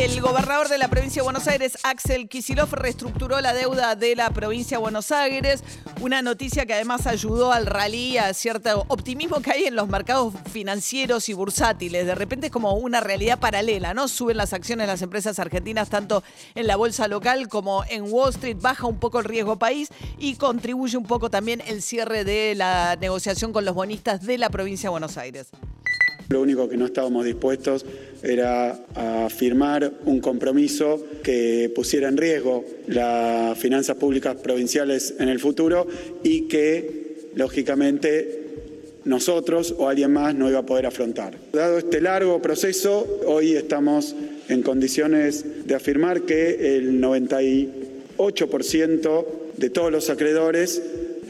El gobernador de la provincia de Buenos Aires, Axel Kisilov, reestructuró la deuda de la provincia de Buenos Aires. Una noticia que además ayudó al rally, a cierto optimismo que hay en los mercados financieros y bursátiles. De repente es como una realidad paralela, ¿no? Suben las acciones de las empresas argentinas tanto en la bolsa local como en Wall Street, baja un poco el riesgo país y contribuye un poco también el cierre de la negociación con los bonistas de la provincia de Buenos Aires. Lo único que no estábamos dispuestos era a firmar un compromiso que pusiera en riesgo las finanzas públicas provinciales en el futuro y que, lógicamente, nosotros o alguien más no iba a poder afrontar. Dado este largo proceso, hoy estamos en condiciones de afirmar que el 98% de todos los acreedores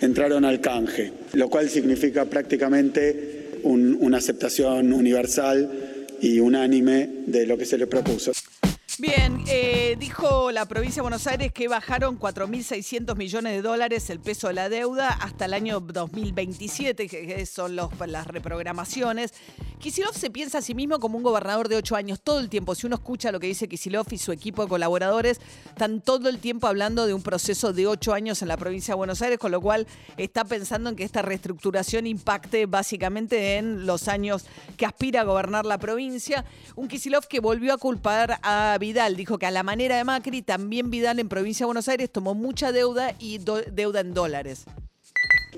entraron al canje, lo cual significa prácticamente una aceptación universal y unánime de lo que se le propuso. Bien, eh, dijo la provincia de Buenos Aires que bajaron 4.600 millones de dólares el peso de la deuda hasta el año 2027, que son las reprogramaciones. Kisilov se piensa a sí mismo como un gobernador de ocho años todo el tiempo. Si uno escucha lo que dice Kisilov y su equipo de colaboradores, están todo el tiempo hablando de un proceso de ocho años en la provincia de Buenos Aires, con lo cual está pensando en que esta reestructuración impacte básicamente en los años que aspira a gobernar la provincia. Un Kisilov que volvió a culpar a Vidal, dijo que a la manera de Macri, también Vidal en provincia de Buenos Aires tomó mucha deuda y deuda en dólares.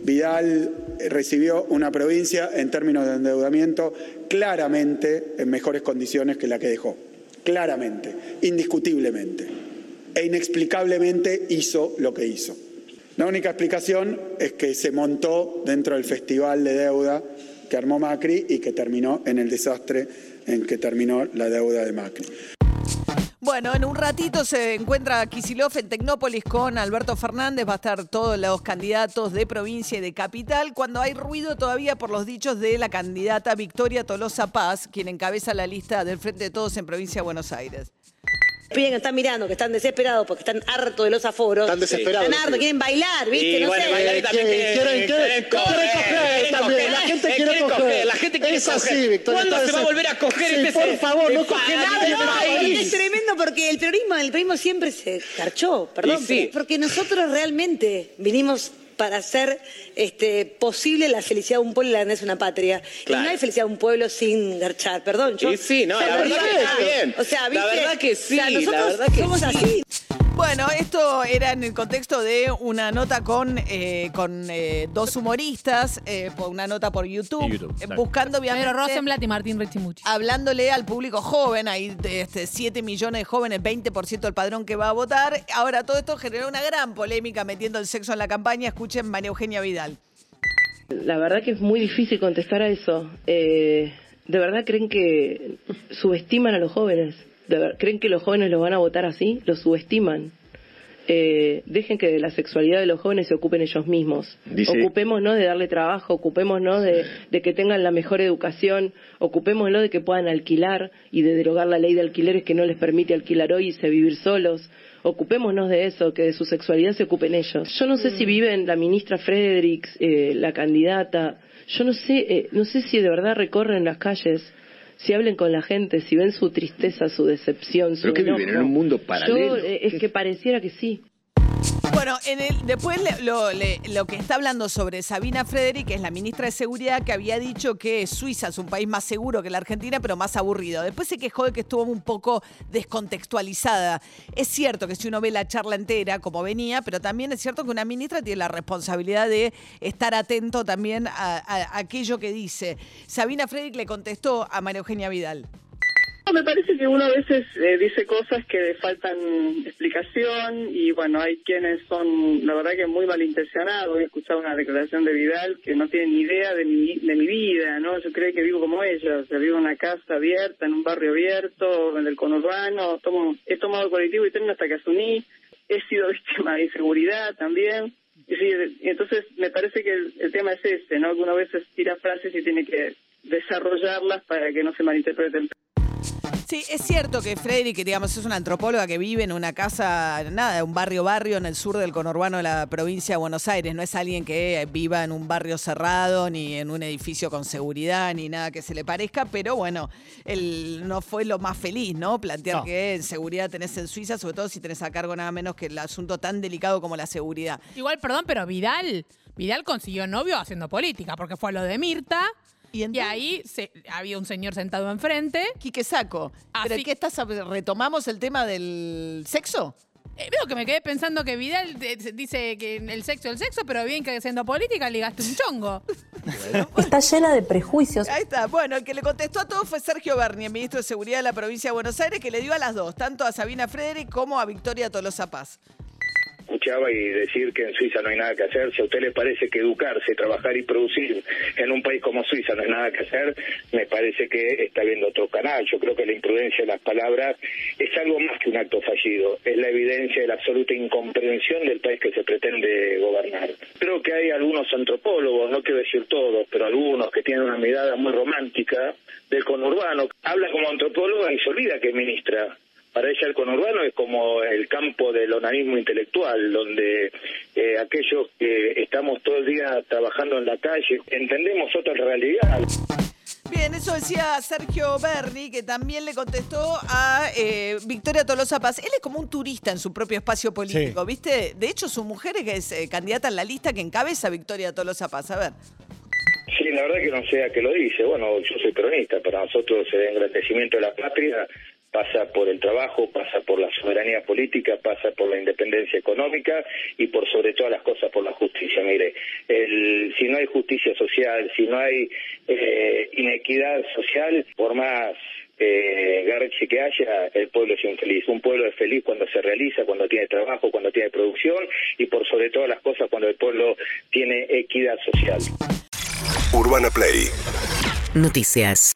Vidal recibió una provincia en términos de endeudamiento claramente en mejores condiciones que la que dejó. Claramente, indiscutiblemente. E inexplicablemente hizo lo que hizo. La única explicación es que se montó dentro del festival de deuda que armó Macri y que terminó en el desastre en que terminó la deuda de Macri. Bueno, en un ratito se encuentra Kisilov en Tecnópolis con Alberto Fernández. Va a estar todos los candidatos de provincia y de capital. Cuando hay ruido todavía por los dichos de la candidata Victoria Tolosa Paz, quien encabeza la lista del Frente de Todos en provincia de Buenos Aires piden que están mirando, que están desesperados porque están hartos de los aforos. Están desesperados. Están hartos, quieren bailar, ¿viste? no sé. Bailar también quieren, quieren, coger también. La gente quiere coger. La gente quiere coger. así, Victoria. ¿Cuándo se va a volver a coger este Por favor, no coge nadie Es tremendo porque el peronismo, el peronismo siempre se carchó, perdón, porque nosotros realmente vinimos para hacer este, posible la felicidad de un pueblo y la grandeza de una patria. Y no hay felicidad de un pueblo sin garchar, perdón. Yo, sí, no, la verdad que está bien. O sea, ¿viste? La verdad que sí, la verdad que somos así. Bueno, esto era en el contexto de una nota con, eh, con eh, dos humoristas, eh, una nota por YouTube, buscando obviamente... Pero Rosenblatt y Martín Rechimuchi. Hablándole al público joven, hay este, 7 millones de jóvenes, 20% del padrón que va a votar. Ahora, todo esto generó una gran polémica metiendo el sexo en la campaña. Escuchen María Eugenia Vidal. La verdad que es muy difícil contestar a eso. ¿De verdad creen que subestiman a los jóvenes? ¿Creen que los jóvenes los van a votar así? ¿Los subestiman? Eh, dejen que de la sexualidad de los jóvenes se ocupen ellos mismos. Ocupémonos de darle trabajo, ocupémonos de, de, que tengan la mejor educación, ocupémonos de que puedan alquilar y de derogar la ley de alquileres que no les permite alquilar hoy y se vivir solos. Ocupémonos de eso, que de su sexualidad se ocupen ellos. Yo no sé si mm. viven la ministra Fredericks, eh, la candidata, yo no sé, eh, no sé si de verdad recorren las calles si hablen con la gente, si ven su tristeza, su decepción, su ¿Pero que viven en un mundo paralelo? Yo, eh, es que pareciera que sí. Bueno, después lo, que está hablando sobre Sabina Frederick, que es la ministra de Seguridad, que había dicho que Suiza es un país más seguro que la Argentina, pero más aburrido. Después se quejó de que estuvo un poco descontextualizada. Es cierto que si uno ve la charla entera, como venía, pero también es cierto que una ministra tiene la responsabilidad de estar atento también a, a aquello que dice. Sabina Frederick le contestó a María Eugenia Vidal. Me parece que uno a veces eh, dice cosas que faltan explicación y bueno, hay quienes son, la verdad que muy malintencionados. He escuchado una declaración de Vidal que no tiene ni idea de mi, de mi vida, ¿no? Yo creo que vivo como ella, o sea, vivo en una casa abierta, en un barrio abierto, en el conurbano, he tomado el colectivo y tren hasta que asumí he sido víctima de inseguridad también. Y entonces me parece que el, tema es ese, ¿no? Que uno a veces tira frases y tiene que desarrollarlas para que no se malinterpreten. Sí, es cierto que Freddy, que digamos es una antropóloga que vive en una casa, nada, un barrio barrio en el sur del conurbano de la provincia de Buenos Aires. No es alguien que viva en un barrio cerrado, ni en un edificio con seguridad, ni nada que se le parezca, pero bueno, él no fue lo más feliz, ¿no? Plantear que en seguridad tenés en Suiza, sobre todo si tenés a cargo nada menos que el asunto tan delicado como la seguridad. Igual, perdón, pero Vidal, Vidal consiguió novio haciendo política, porque fue a lo de Mirta. Y, ahí se, había un señor sentado enfrente. Quique Saco. ¿Pero qué estás? ¿Retomamos el tema del sexo? Eh, veo que me quedé pensando que Vidal dice que el sexo es el sexo, pero bien que haciendo política ligaste un chongo. Está llena de prejuicios. Ahí está. Bueno, el que le contestó a todo fue Sergio Berni, el ministro de Seguridad de la provincia de Buenos Aires, que le dio a las dos, tanto a Sabina Frederick como a Victoria Tolosa Paz escuchaba y decir que en Suiza no hay nada que hacer. Si a usted le parece que educarse, trabajar y producir en un país como Suiza no hay nada que hacer, me parece que está viendo otro canal. Yo creo que la imprudencia de las palabras es algo más que un acto fallido. Es la evidencia de la absoluta incomprensión del país que se pretende gobernar. Creo que hay algunos antropólogos, no quiero decir todos, pero algunos que tienen una mirada muy romántica del conurbano. Habla como antropóloga y se olvida que es ministra para ella el conurbano es como el campo del onanismo intelectual, donde eh, aquellos que estamos todo el día trabajando en la calle entendemos otra realidad. Bien, eso decía Sergio Berni, que también le contestó a eh, Victoria Tolosa Paz. Él es como un turista en su propio espacio político, ¿viste? De hecho, su mujer es eh, candidata en la lista que encabeza Victoria Tolosa Paz. A ver. Sí, la verdad que no sé a qué lo dice. Bueno, yo soy peronista, para nosotros el engrandecimiento de la patria pasa por el trabajo, pasa por la soberanía política, pasa por la independencia económica y por sobre todas las cosas por la justicia. Mire, el, si no hay justicia social, si no hay eh, inequidad social, por más eh, garche que haya, el pueblo es infeliz. Un pueblo es feliz cuando se realiza, cuando tiene trabajo, cuando tiene producción y por sobre todas las cosas cuando el pueblo tiene equidad social. Urbana Play. Noticias.